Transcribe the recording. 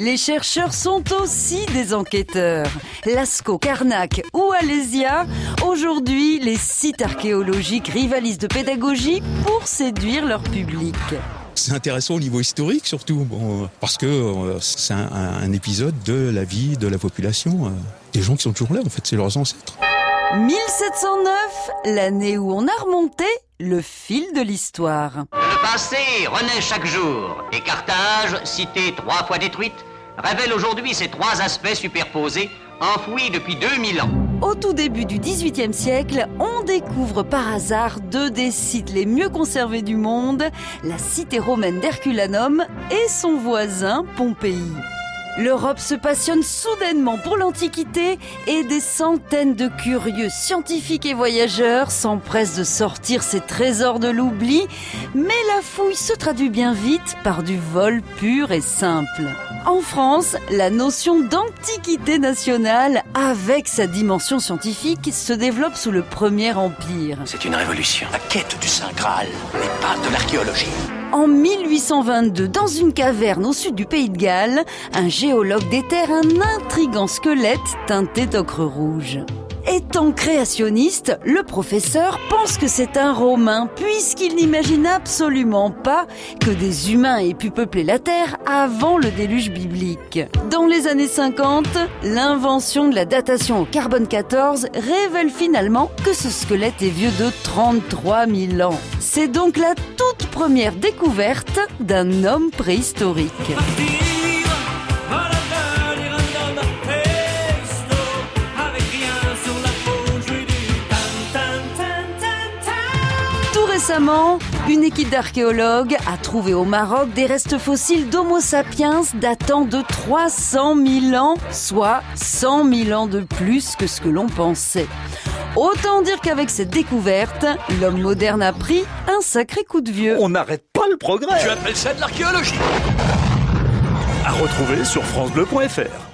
Les chercheurs sont aussi des enquêteurs. Lascaux, Carnac ou Alésia, aujourd'hui, les sites archéologiques rivalisent de pédagogie pour séduire leur public. C'est intéressant au niveau historique surtout, bon, parce que euh, c'est un, un, épisode de la vie de la population, euh, des gens qui sont toujours là, en fait, c'est leurs ancêtres. 1709, l'année où on a remonté le fil de l'histoire. Le passé renaît chaque jour, et Carthage, cité trois fois détruite, révèle aujourd'hui ses trois aspects superposés, enfouis depuis 2000 ans. Au tout début du XVIIIe siècle, on découvre par hasard deux des sites les mieux conservés du monde, la cité romaine d'Herculanum et son voisin Pompéi. L'Europe se passionne soudainement pour l'Antiquité et des centaines de curieux scientifiques et voyageurs s'empressent de sortir ces trésors de l'oubli, mais la fouille se traduit bien vite par du vol pur et simple. En France, la notion d'antiquité nationale, avec sa dimension scientifique, se développe sous le Premier Empire. C'est une révolution. La quête du Saint Graal n'est pas de l'archéologie. En 1822, dans une caverne au sud du pays de Galles, un géologue déterre un intrigant squelette teinté d'ocre rouge. Étant créationniste, le professeur pense que c'est un Romain puisqu'il n'imagine absolument pas que des humains aient pu peupler la Terre avant le déluge biblique. Dans les années 50, l'invention de la datation au carbone 14 révèle finalement que ce squelette est vieux de 33 000 ans. C'est donc la première découverte d'un homme préhistorique. récemment, une équipe d'archéologues a trouvé au Maroc des restes fossiles d'Homo sapiens datant de 300 000 ans, soit 100 000 ans de plus que ce que l'on pensait. Autant dire qu'avec cette découverte, l'homme moderne a pris un sacré coup de vieux. On n'arrête pas le progrès. Tu appelles ça de l'archéologie? À retrouver sur francebleu.fr.